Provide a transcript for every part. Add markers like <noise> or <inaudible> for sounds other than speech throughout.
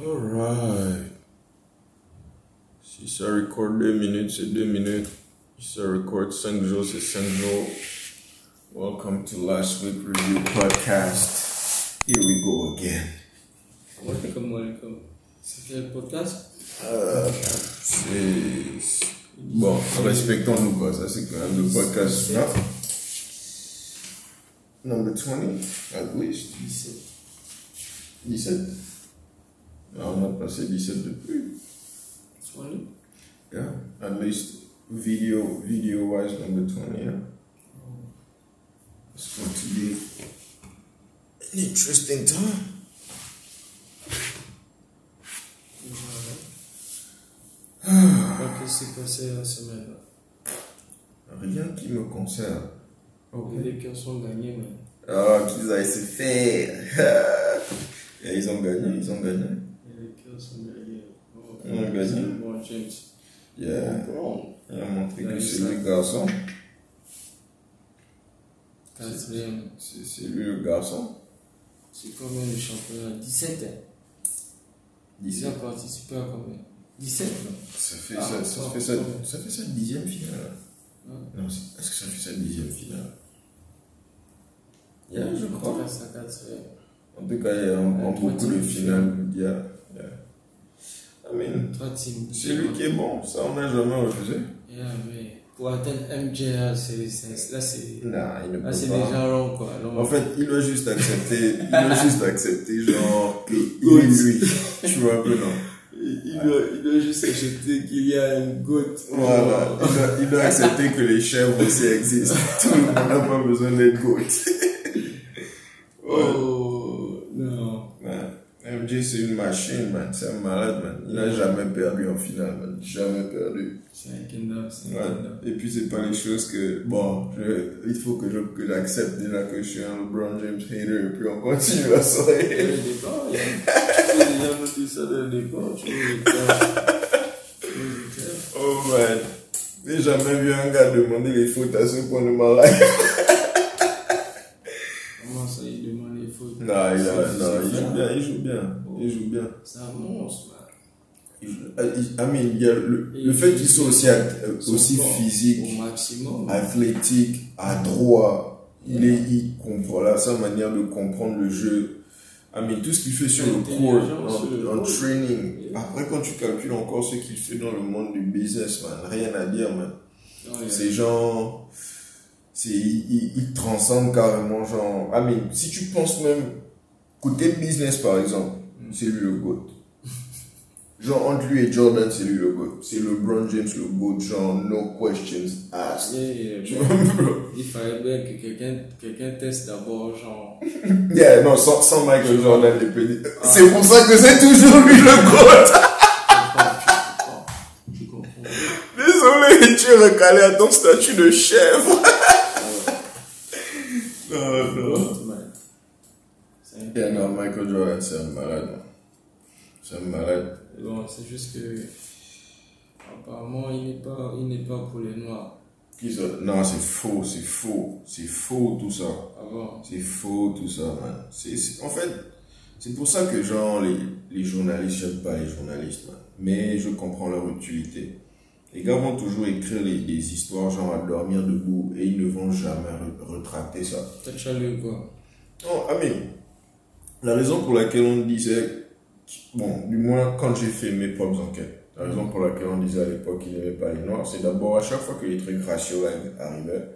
Alright. Si ça record 2 minutes, c'est 2 minutes. Si ça record 5 jours, c'est 5 jours. Welcome to Last Week Review Podcast. Here we go again. Welcome, welcome. C'est quel podcast Euh, c'est. Bon, respectons-nous quoi, ça c'est quand même le podcast. Non? Number 20, at least. 17. 17. On a passé 17 depuis. 20 Yeah, at least video video wise number 20, yeah? It's going to be an interesting time. Qu'est-ce qui s'est passé la semaine Rien qui me concerne. Les Lakers ont gagné, mais. Ah, qu'ils aillent se faire. <laughs> Et ils ont gagné, ils ont gagné. Bon, James. Yeah. Bon, Il a montré que c'est lui le garçon. C'est lui le garçon? C'est combien le championnat 17 hein Ils 17. ont participé à combien? 17 non? Ça fait, Ah, ça, ça, fait ça, ça fait sa dixième finale. Ouais. Non, c'est- est-ce que ça fait sa dixième finale? Yeah, je crois. En tout cas, il y a beaucoup de finales. Yeah, yeah. C'est lui qui est bon, ça on n'a jamais refusé. Yeah, mais pour atteindre MJ, là, c'est, là, c'est, il là, déjà long, quoi. Long. En fait, il doit juste accepter, <laughs> il doit juste accepter, genre, qu'il <laughs> est lui. Tu vois un peu, non? Il, il doit, il doit juste accepter qu'il y a une goutte. Voilà, il doit, il doit accepter que les chèvres aussi existent. <laughs> Tout le monde n'a pas besoin d'être goat. Oh, C'est une machine, man. C'est un malade, man. Il n'a jamais perdu en finale, man. Jamais perdu. C'est un kingdom, c'est un Ouais. kingdom. Et puis, c'est pas les choses que, bon, je- il faut que je, que j'accepte déjà que je suis un LeBron James hater et puis on continue la Dès soirée. le départ, il y a- déjà noté ça dès le départ, tu vois. Oh, man. J'ai jamais vu un gars demander les fautes à ce point de ma <laughs> life. Comment ça, il demande les fautes Non, il, a, C'est- non, il joue bien, il joue bien. Il joue bien. C'est un monstre, il- I mean, le, fait qu'il soit aussi, euh, aussi physique, Au maximum. athlétique, adroit, il est, il comprend, là, sa manière de comprendre le jeu. I mean, tout ce qu'il fait sur le court, en, en court. training. Yeah. Après, quand tu calcules encore ce qu'il fait dans le monde du business, man, rien à dire, man. Genre, c'est, il, il, il transcende carrément, genre, I mean, si tu penses même, côté business, par exemple, c'est lui le GOAT. Genre, entre lui et Jordan, c'est lui le GOAT. C'est LeBron James le GOAT, genre, no questions asked. Yeah, yeah? Il fallait bien que quelqu'un quelqu'un teste d'abord, genre. <laughs> Yeah, non, sans, sans Michael Jordan, les petits. C'est pour ça que c'est toujours lui le GOAT. Désolé, tu es recalé à ton statut de chef. non, non. L'autre, man. C'est un Yeah, non, Michael Jordan, c'est un malade. man. C'est un malade. Bon, c'est juste que. Apparemment, il n'est pas, les noirs. Qui ça? Non, c'est faux, c'est faux. C'est faux tout ça. Avant. C'est faux tout ça, man. C'est- en fait, c'est pour ça que genre les, les journalistes, j'aime pas les journalistes, man. Mais je comprends leur utilité. Les gars vont toujours écrire les, des histoires genre à dormir debout et ils ne vont jamais re- retracter ça. T'as lu quoi Non, ah mais, la raison pour laquelle on disait, bon, du moins quand j'ai fait mes propres enquêtes, la raison pour laquelle on disait à l'époque qu'il n'aimait pas les noirs, c'est d'abord à chaque fois que les trucs raciaux arri- arrivaient,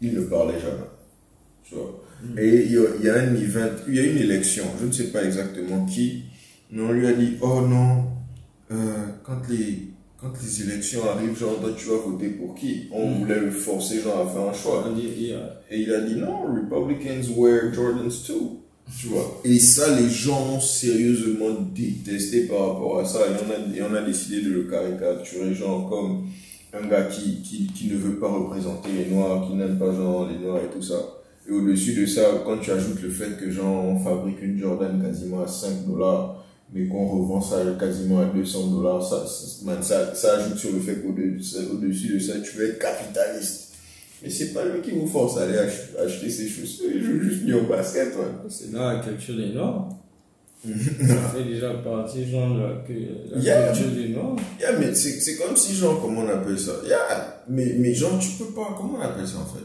il ne parlait jamais. Tu vois. Et il y, a, il y a un event, il y a une élection, je ne sais pas exactement qui, mais on lui a dit, oh non, euh, quand les, quand les élections arrivent, genre, toi, tu vas voter pour qui? On Mm. voulait le forcer, genre, à faire un choix. Et il a dit non, Republicans wear Jordans too. Tu vois. Et ça, les gens ont sérieusement détesté par rapport à ça. Et on a, et on a décidé de le caricaturer, genre, comme un gars qui, qui, qui ne veut pas représenter les Noirs, qui n'aime pas, genre, les Noirs et tout ça. Et au-dessus de ça, quand tu ajoutes le fait que, genre, on fabrique une Jordan quasiment à 5 dollars, mais qu'on revend ça quasiment à 200 dollars, ça, ça, ça, ajoute sur le fait qu'au-dessus au-dessus de ça, tu veux être capitaliste. Mais c'est pas lui qui vous force à aller ach- acheter ses chaussures, il joue juste mieux au basket, ouais. c'est dans la culture des noirs. <laughs> ça fait déjà partie, genre, de la, que- la Yeah. culture des Noirs. Yeah, mais c'est c'est comme si, genre, comment on appelle ça? Yeah, mais, mais genre, tu peux pas, comment on appelle ça en fait?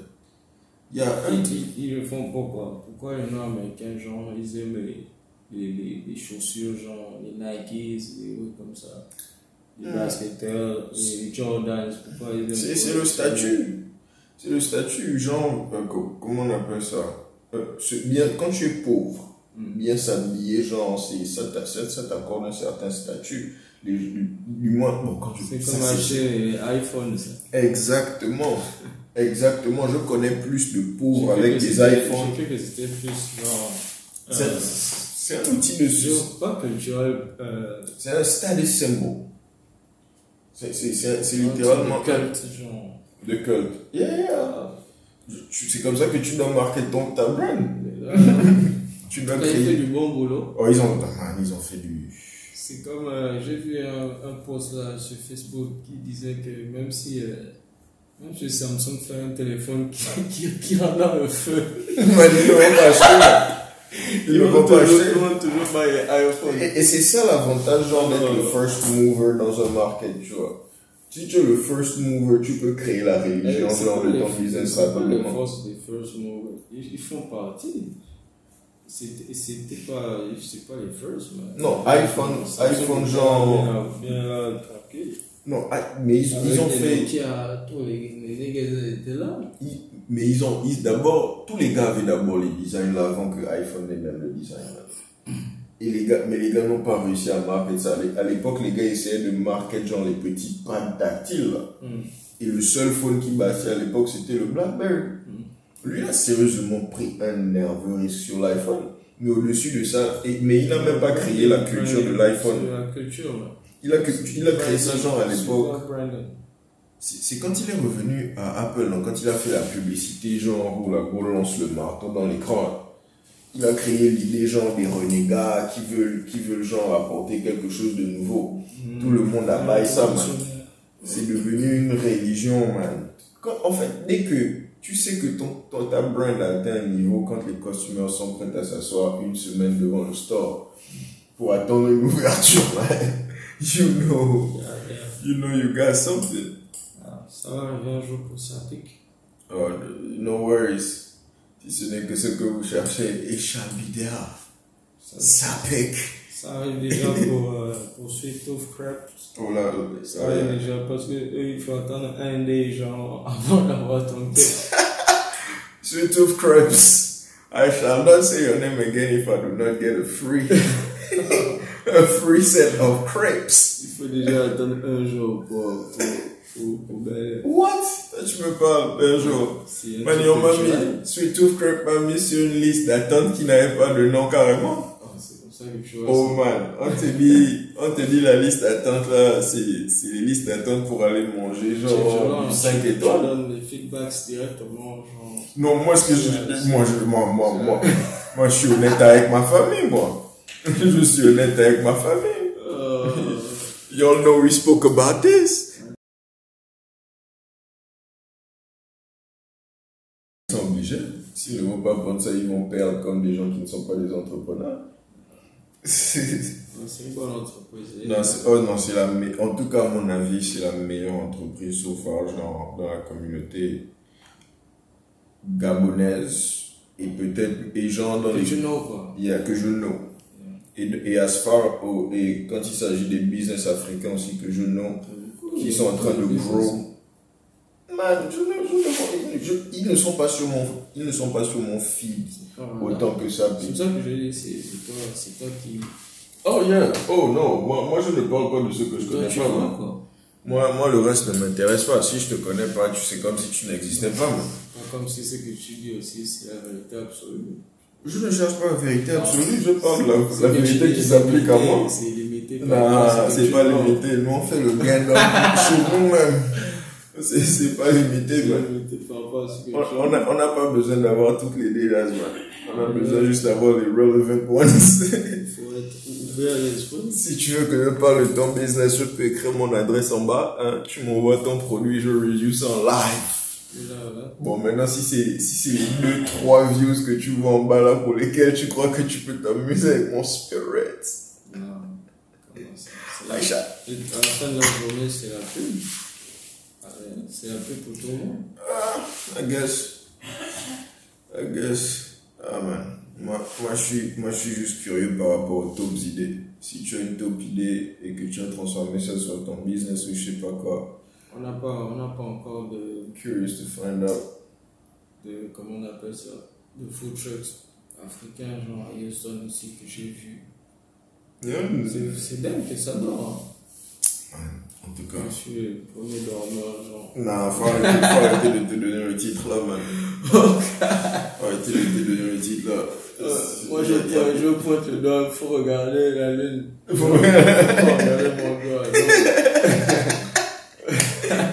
Il y a un Ils, ils, ils le font pourquoi? Pourquoi les Noirs américains, genre, ils aiment les, les, les, les chaussures, genre, les Nikes, les trucs comme ça? Les basketteurs, les Jordans, pourquoi ils aiment C'est c'est le statut. C'est le statut, genre, euh, co- comment on appelle ça? Euh, c'est bien, Quand tu es pauvre, Mm. bien s'habiller, genre, c'est- ça t'a- ça ça t'accorde un certain statut. Les, du moins, bon, quand tu C'est ça, comme c'est- acheter les iPhones, ça. Exactement. Exactement. Je connais plus de pauvres avec des iPhones. J'ai que c'était plus, genre. C'est euh, c'est un outil de culture- pas culturel, euh, C'est un status symbol. C'est c'est- c'est- c'est littéralement culte, genre. De culte. Yeah. Ah, C'est comme ça que tu dois marquer ton ta brand. <laughs> Tu dois Quand il fait créer. du bon boulot, Oh, ils ont, man, ils ont fait du. c'est comme. euh, J'ai vu un, un post là sur Facebook qui disait que même si. euh, même si Samsung fait un téléphone <laughs> qui, qui, qui en a un feu, <laughs> ils vont pas acheter. Ils vont pas acheter. Ils vont toujours pas iPhone. Et, et c'est ça l'avantage, genre, d'être le first mover dans un market, tu vois. Si tu es le first mover, tu peux créer la religion, Eh, de les- ton business pas les rapidement. forces des first movers. Ils, font partie. C'était pas, c'est pas les first, mais. Non, iPhone- iPhone, genre- Bien, tranquille. Non, ah, mais ils, ils ont fait. Nokia, tous les, niggas étaient là. mais ils ont. D'abord, tous les gars avaient d'abord les designs là avant que iPhone ait même le design là. Et les gars, mais les gars n'ont pas réussi à marquer ça. À l'époque, les gars essayaient de marquer genre les petits pads tactiles. Hmm. Et le seul phone qui battait à l'époque, c'était le BlackBerry. Lui, il a sérieusement pris un nerveux risque sur l'iPhone. Mais au-dessus de ça, et- mais il n'a même pas créé la culture de l'iPhone. Il a, il a créé ça genre à l'époque. C'est quand il est revenu à Apple, non, quand il a fait la publicité, genre où la go lance le marteau dans l'écran. Il a créé l'idée genre des renégats qui veulent, qui veulent genre apporter quelque chose de nouveau. Tout le monde a baillé ça, man. C'est devenu une religion, man. Quand- en fait, dès que tu sais que ton, ton- ta brand a atteint un niveau quand les costumeurs sont prêts à s'asseoir une semaine devant le store pour attendre une ouverture, <laughs> man, you know, you know you got something. Ah, Ça va arriver un jour pour Satik. Oh, no worries. Si ce n'est que ce que vous cherchez, et be there. Ça, Ça pique. ça arrive déjà <laughs> pour, euh, pour Sweet Tooth Crab. Oh là, Ça arrive déjà parce que eux, il faut attendre un des gens <laughs> avant d'avoir ton texte. Sweet of crepes. I shall not say your name again if I do not get a free, <laughs> a free set of crepes. Il faut déjà attendre un jour pour, pour, What? Tu me parles un jour. c'est un Man, truc on m'a culturel. mis, Sweet Tooth Crepe m'a mis sur une liste d'attente qui n'avait pas de nom carrément. Ah, c'est comme ça que tu vois. Oh man, on te dit, on te dit la liste d'attente là, c'est, c'est les listes d'attente pour aller manger, genre, donnes- du 5 tu- étoiles. Tu donnes des feedbacks directement, genre. Non, moi, ce que je, moi, je, moi, moi, moi, <laughs> moi, je suis honnête avec ma famille, moi. <laughs> Je suis honnête avec ma famille. Euh, <laughs> Y'all know we spoke about this. Obligés. S'ils ne vont pas prendre ça, ils vont perdre comme des gens qui ne sont pas des entrepreneurs. C'est- une bonne entreprise. non, oh non, c'est la me- en tout cas, à mon avis, c'est la meilleure entreprise far, genre, dans la communauté gabonaise et peut-être, et genre dans Que les tu know, quoi. il y a que je know. Et, et as far, au- et quand il s'agit des business africains aussi que je know, qui sont en train de grow. Man, je ne, je je- ils ne sont pas sur mon, ils ne sont pas sur mon feed autant que ça. C'est pour ça que je dis, c'est toi, c'est toi qui. Oh yeah, oh non, moi, moi je ne parle pas de ce que je Toi, connais tu pas. vois, Moi. quoi. Moi, moi, le reste ne m'intéresse pas. Si je te connais pas, tu sais comme si tu n'existais pas. moi. Comme si ce que tu dis aussi, c'est la vérité absolue. Je ne cherche pas la vérité absolue, je parle de la, vérité qui s'applique à moi. C'est limité. Non, c'est pas limité. Nous, on fait le gain d'homme <laughs> chez nous-mêmes. C'est, pas limité, tu On vois. on a- n'a pas besoin d'avoir toutes les man. On a besoin juste d'avoir les relevant ones. Il <laughs> faut être ouvert l'esprit. si tu veux que je parle de ton business, je peux écrire mon adresse en bas. hein. Tu m'envoies ton produit, je review ça en live. Et là, là. Bon, maintenant, si c'est, si c'est les deux, trois views que tu vois en bas là pour lesquels tu crois que tu peux t'amuser avec mon spirit, chat. Et à la fin de la journée, c'est la pub. Ah C'est la pub pour tout le monde. I guess. I guess. Ah man. Moi, moi, je suis, moi, je suis juste curieux par rapport aux top idées. Si tu as une top idée et que tu as transformé ça sur ton business ou je sais pas quoi, On n'a pas, on pas encore de, curious to find out. de, comment on appelle ça, de food trucks africains, genre à Houston aussi, que j'ai vu. Yeah, C'est c'est dingue que ça dort. hein. En tout cas. Je suis le premier dormeur. Non, faut arrêter, faut arrêter de te donner le titre là, man. Faut arrêter de te donner le titre là. Moi, je pointe, je pointe le doigt, il faut regarder la lune. Il <laughs> faut regarder mon doigt. <laughs>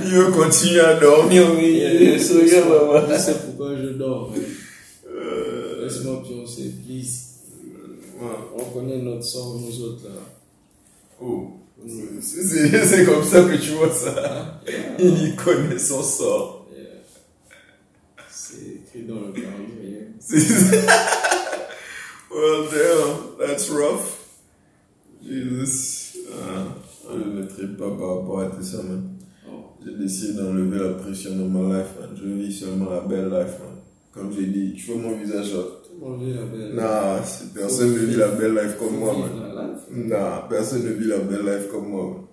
Il veut continuer à dormir, oui. Il se regarde, maman. Je sais pourquoi je dors. mais Euh, Laisse-moi pioncer, please. ouais. On connaît notre sort, nous autres, là. Oh. <laughs> C'est- comme ça que tu vois ça. Il y connaît son sort. C'est écrit dans le calendrier. C'est- well, damn, that's rough. Jesus. Ah, je ne mettrai pas par rapport à tout ça, man. Oh. J'ai décidé d'enlever la pression dans ma life, man. Je vis seulement la belle life, man. Comme j'ai dit, tu vois mon visage là. C'est- personne ne vit la belle life comme moi, man. Non, personne ne vit la belle life comme moi, man.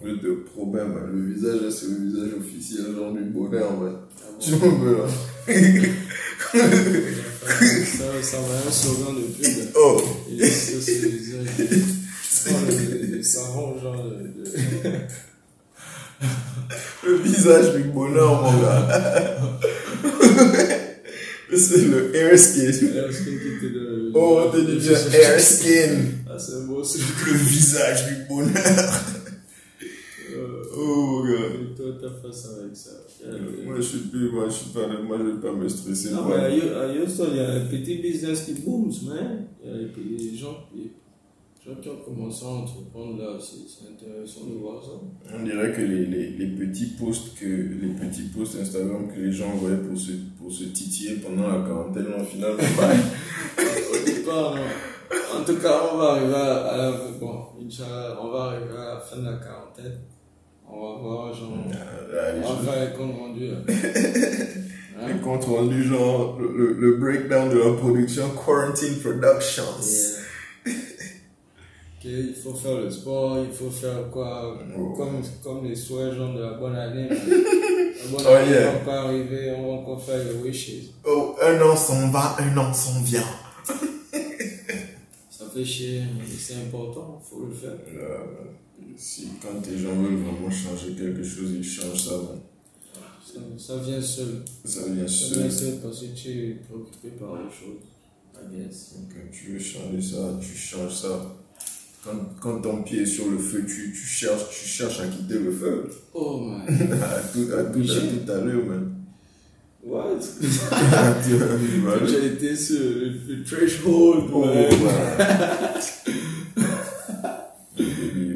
Promets, man. Le visage là, c'est le visage officiel, genre du bonheur, man. Ah bon. Tu m'en veux là. ça, ça va un slogan de pub. Oh, Et ça, c'est le visage. Le- le sarron, genre de. de- le visage du bonheur, mon gars. c'est le air skin. Est-ce que tu te donnes- Oh, on te dit bien air skin. Ah, c'est beau truc. Le visage du bonheur. Euh, Oh, mon gars. Avec ça. Moi, je suis plus, moi, je suis pas, moi, je vais pas me stresser. Non, moi. mais à Houston, il y a un petit business qui boom, man. Il y a les gens, les gens qui ont commencé à entreprendre là, c'est c'est intéressant de voir ça. On dirait que les, les, les petits posts que les petits posts Instagram que les gens envoyaient pour se, pour se titiller pendant la quarantaine, au final, <laughs> Au départ, non. En tout cas, on va arriver à, la, bon, on va arriver à la fin de la quarantaine. On va voir, genre, les on choses- va faire les comptes rendus. là. Hein? <laughs> les comptes rendus, genre, le, le, breakdown de la production, Quarantine Productions. Yeah. Ok, il faut faire le sport, il faut faire quoi? Oh. comme, comme les souhaits genre de la bonne année. <laughs> La bonne Oh, année yeah. va encore arriver, on va encore faire les wishes. Oh, un an s'en va, un an s'en vient. Ça fait chier, mais c'est important, il faut le faire. Euh, si, quand les gens veulent vraiment changer quelque chose, ils changent ça. Ça, ça vient seul. Ça vient Ça seul. vient seul parce que tu es préoccupé par les choses. I guess. Donc, euh, tu veux changer ça, tu changes ça. Quand, quand ton pied est sur le feu, tu, tu, cherches, tu cherches à quitter le feu. Oh man. <laughs> à tout à, tout, à, tout à l'heure, man. What? tu <laughs> J'ai été sur le, le threshold. Oh, man <laughs>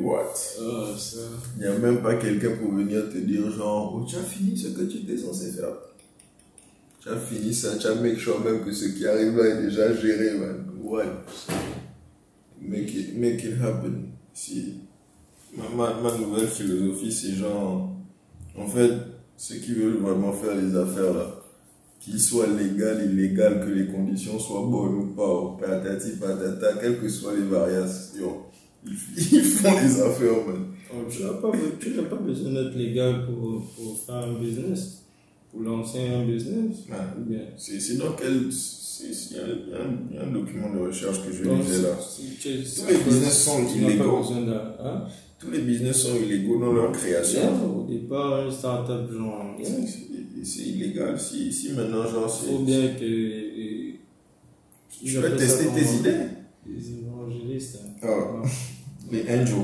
what? Ah, Il n'y a même pas quelqu'un pour venir te dire genre, oh, tu as fini ce que tu étais censé faire. Tu as fini ça, tu as make sure même que ce qui arrive là est déjà géré, man. What? Make it, make it happen. Si, ma, ma, nouvelle philosophie, c'est genre, en fait, ceux qui veulent vraiment faire les affaires là, qu'il soit légal, illégal, que les conditions soient bonnes ou pas, ou patati patata, quelles que soient les variations, ils font les affaires, man. Oh, tu n'as pas, pas besoin d'être légal pour, pour faire un business, pour lancer un business. Ouais. Ou bien. C'est c'est dans quel. c'est- c'est- Il y, y a un- document de recherche que je Donc, lisais là. Tous les business sont illégaux. Hein? Tous les business sont illégaux dans leur Yeah, création. au départ, une start-up, genre. yeah. C'est- C'est c'est illégal. Si, si maintenant, genre, Il faut c'est. bien que. les- Tu peux tester tes idées. Les évangélistes. hein. Ah, les angels.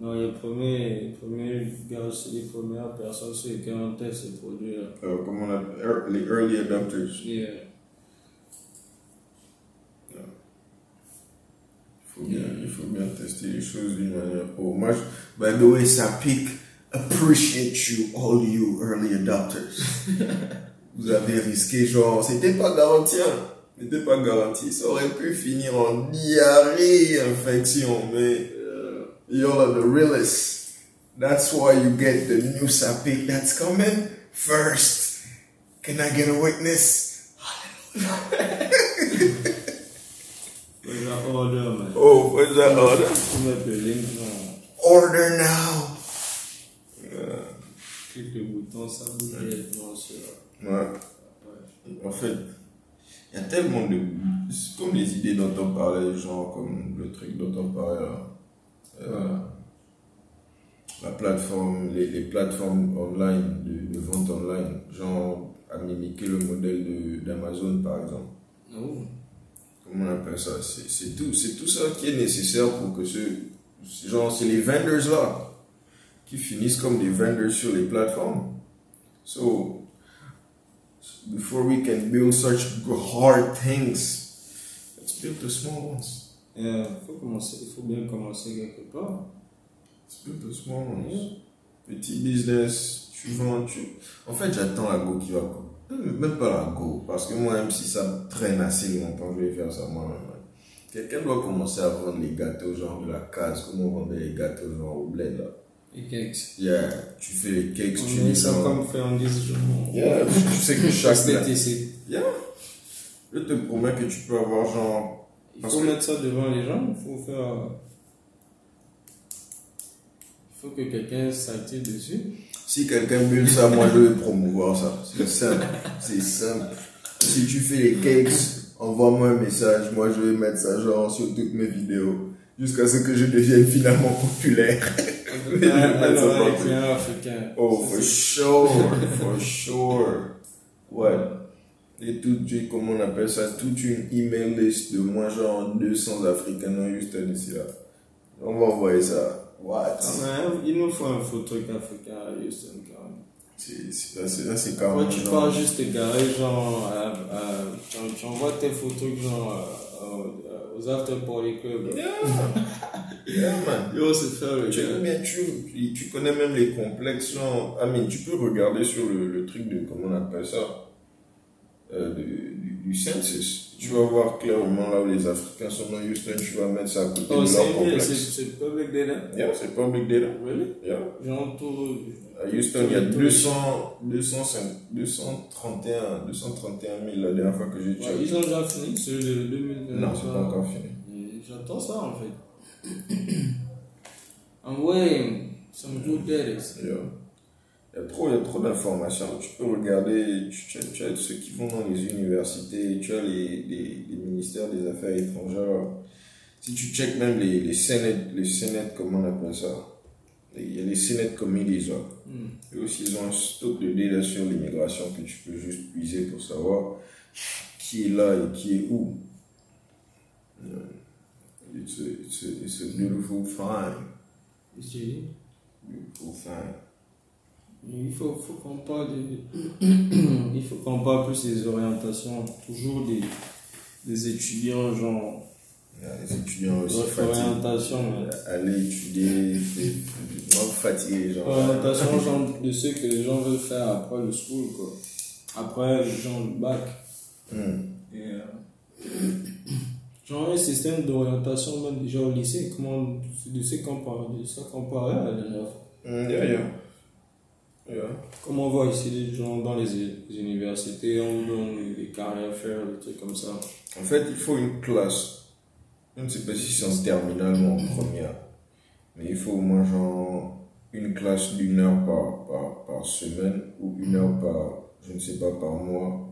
Non, les premiers, les premiers gars, c'est les premières personnes sur lesquelles on teste ces produits-là. Euh, comment on appelle er- Les early adopters. Yeah. Il faut bien, il faut bien tester les choses d'une manière. Oh, moi, by the way, ça pique. Appreciate you, all you early adopters. <laughs> Vous avez risqué, genre, c'était pas garanti, hein. C'était pas garanti. Ça aurait pu finir en diarrhée, infection, mais Y'all are the realest. That's why you get the new Sapik that's coming first. Can I get a witness? Where's that order, man? Oh, what's that order? Tu mets le link, genre, Order now. Yeah. clique le bouton, ça bouge directement sur Ouais. la page. En fait, il y a tellement de. C'est comme les idées dont on parlait, genre comme le truc dont on parlait là. Euh, La plateforme, les, les plateformes online, de, de vente online, genre à mimiquer le modèle d'Amazon par exemple. Oh. Comment on appelle ça? C'est tout, tout ça qui est nécessaire pour que ce. Genre, c'est les vendors là qui finissent comme des vendors sur les plateformes. So, before we can build such hard things, let's build the small ones. Euh, faut commencer, il faut bien commencer quelque part. The small ones. Petit business, tu vends, tu. En fait, j'attends la go qui va. Même pas la go, parce que moi, même si ça traîne assez longtemps, je vais faire ça moi-même. hein. Quelqu'un doit commencer à vendre les gâteaux, genre de la case, comme on vendait les gâteaux, genre au bled là. Et cakes. Yeah, tu fais les cakes, tu On mets ça comme fait en 10 jours. Yeah, <laughs> tu sais que chaque. Yeah. Je te promets que tu peux avoir genre. Il Parce faut que- mettre ça devant les gens, il faut faire. Il faut que quelqu'un s'active dessus. Si quelqu'un bulle ça, moi je vais promouvoir ça. C'est simple. C'est simple. Si tu fais les cakes, envoie-moi un message. Moi je vais mettre ça genre sur toutes mes vidéos. Jusqu'à ce que je devienne finalement populaire. <laughs> Oreille client africain. Oh, for sure. For sure. Ouais. Et tout, tu- comment on appelle ça, toute une email list de moi, genre 200 Africains non Houston ici là. On va envoyer ça. What? Ah, mais il nous faut un faux truc africain à Houston quand même. C'est, c'est, là, c'est, Quand carrément tu genre- pars juste te garer, genre, à- tu, envoies tes photos trucs, genre, à- à- aux after party club. Yeah. yeah, man. Yo, c'est faire le Tu, gars. mais tu, tu connais même les complexes, genre, I mean, tu peux regarder sur le, le truc de, comment on appelle ça, euh, du, du census. Tu vas voir clairement là où les Africains sont dans Houston, tu vas mettre ça à côté Oh, de leur c'est complexe. c'est public data. Yeah, c'est public data. Really? Yeah. Genre, tout. À Houston, il y a 200, 205, 231, 231 000 la dernière fois que j'ai Ouais, checké. ils ont déjà fini, c'est le 2020. Non, c'est pas encore fini. J'attends ça en fait. I'm waiting. Some good datas. Yeah. Il y a trop, il y a trop d'informations. Tu peux regarder, tu, tu, as- tu as ceux qui vont dans les universités, tu as les, les, les ministères des Affaires étrangères. Si tu checkes même les, les Senate, les Senate, comment on appelle ça? Il y a les Senate Committees. Hmm. Et aussi, ils ont un stock de data sur l'immigration que tu peux juste puiser pour savoir qui est là et qui est où. It's a, it's a, it's a beautiful find. Dis? Beautiful find. Il faut, faut qu'on parle de- <clears throat> il faut qu'on parle plus des orientations, toujours des, des étudiants, genre, les étudiants aussi orientation, Aller étudier, vraiment fatigué, genre. orientation genre, de ce que les gens veulent faire après le school, quoi. Après, genre, le bac. Hmm. Et, euh, genre, un système d'orientation, même déjà au lycée, comment, de ce qu'on parlait, de ça qu'on parlait la dernière fois. Hmm, yeah. Comme on voit ici les gens dans les, les universités, on donne des carrières à faire, des trucs comme ça. En fait, il faut une classe. Je ne sais pas si c'est en terminale ou en première. Mais il faut au moins genre une classe d'une heure par, par, par semaine ou une heure par, je ne sais pas, par mois.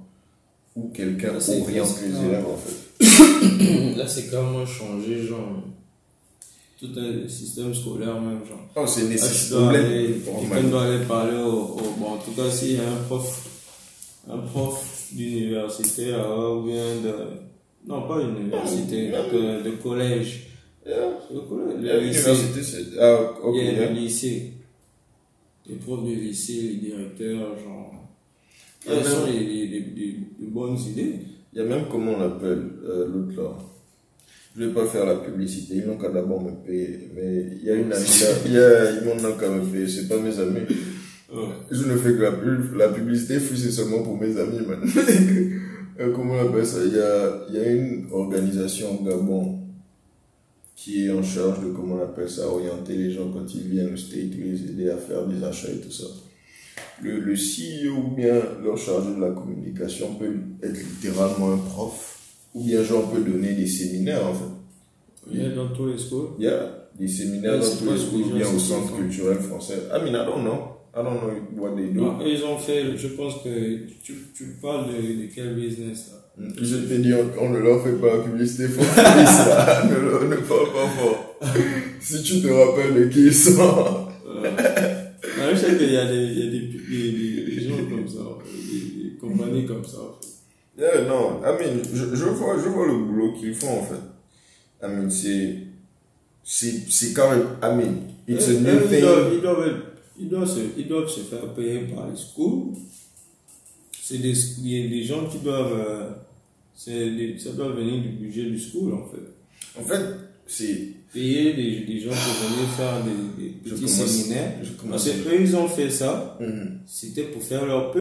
Où quelqu'un oriente les élèves en fait. Là, c'est carrément changé, genre, tout un système scolaire même, genre. Oh, c'est Ah, nécessaire. Quelqu'un doit aller parler au, au- Bon, en tout cas, s'il y a un prof, un prof d'université là, ou bien de. Non, pas d'université, de, de collège. Yeah. Le collège, le lycée. L'université, c'est. Ah, ok. Il y a le lycée. Les profs de lycée, les directeurs, genre. Il y a Quelles sont même- les, les, les- les- les bonnes idées Il y a même comment on l'appelle, euh, l'autre là. Je vais pas faire la publicité, ils n'ont qu'à d'abord me payer. Mais il y a une amie là, <laughs> il y a, ils m'ont qu'à me payer, c'est pas mes amis. Je ne fais que la pub, la publicité, c'est seulement pour mes amis, man. <laughs> Euh, comment on appelle ça? Il y, a, il y a une organisation au Gabon qui est en charge de, comment on appelle ça, orienter les gens quand ils viennent au state, les aider à faire des achats et tout ça. Le, le CEO ou bien leur chargé de la communication peut être littéralement un prof, ou bien genre peut donner des séminaires en fait. Il y a dans tous les schools. Il y a des séminaires dans tous les schools, bien au centre culturel français. I mean, I don't know. I don't know what they do. Non, ils ont fait, je pense que tu, tu parles de, de quel business là? Je t'ai dit, on, on ne leur fait pas la publicité pour ça. <laughs> ne, ne parle pas fort. si tu te rappelles de qui ils sont. Euh, je sais qu'il y a des, il y a des, des, gens comme ça, des, des compagnies comme ça. en fait. Yeah, non, I mean, je, je, vois, je vois le boulot qu'ils font en fait. I mean, c'est. Quand même. I mean, it's a new ils, thing. doivent, ils, doivent, ils, doivent se, ils doivent se faire payer par les schools. C'est des, des, des gens qui doivent. euh, des- ça doit venir du budget du school en fait. En fait, c'est. Payer des, des gens pour venir faire des, des petits séminaires. Parce commence- que eux, ils ont fait ça, Mhm. c'était pour faire leur.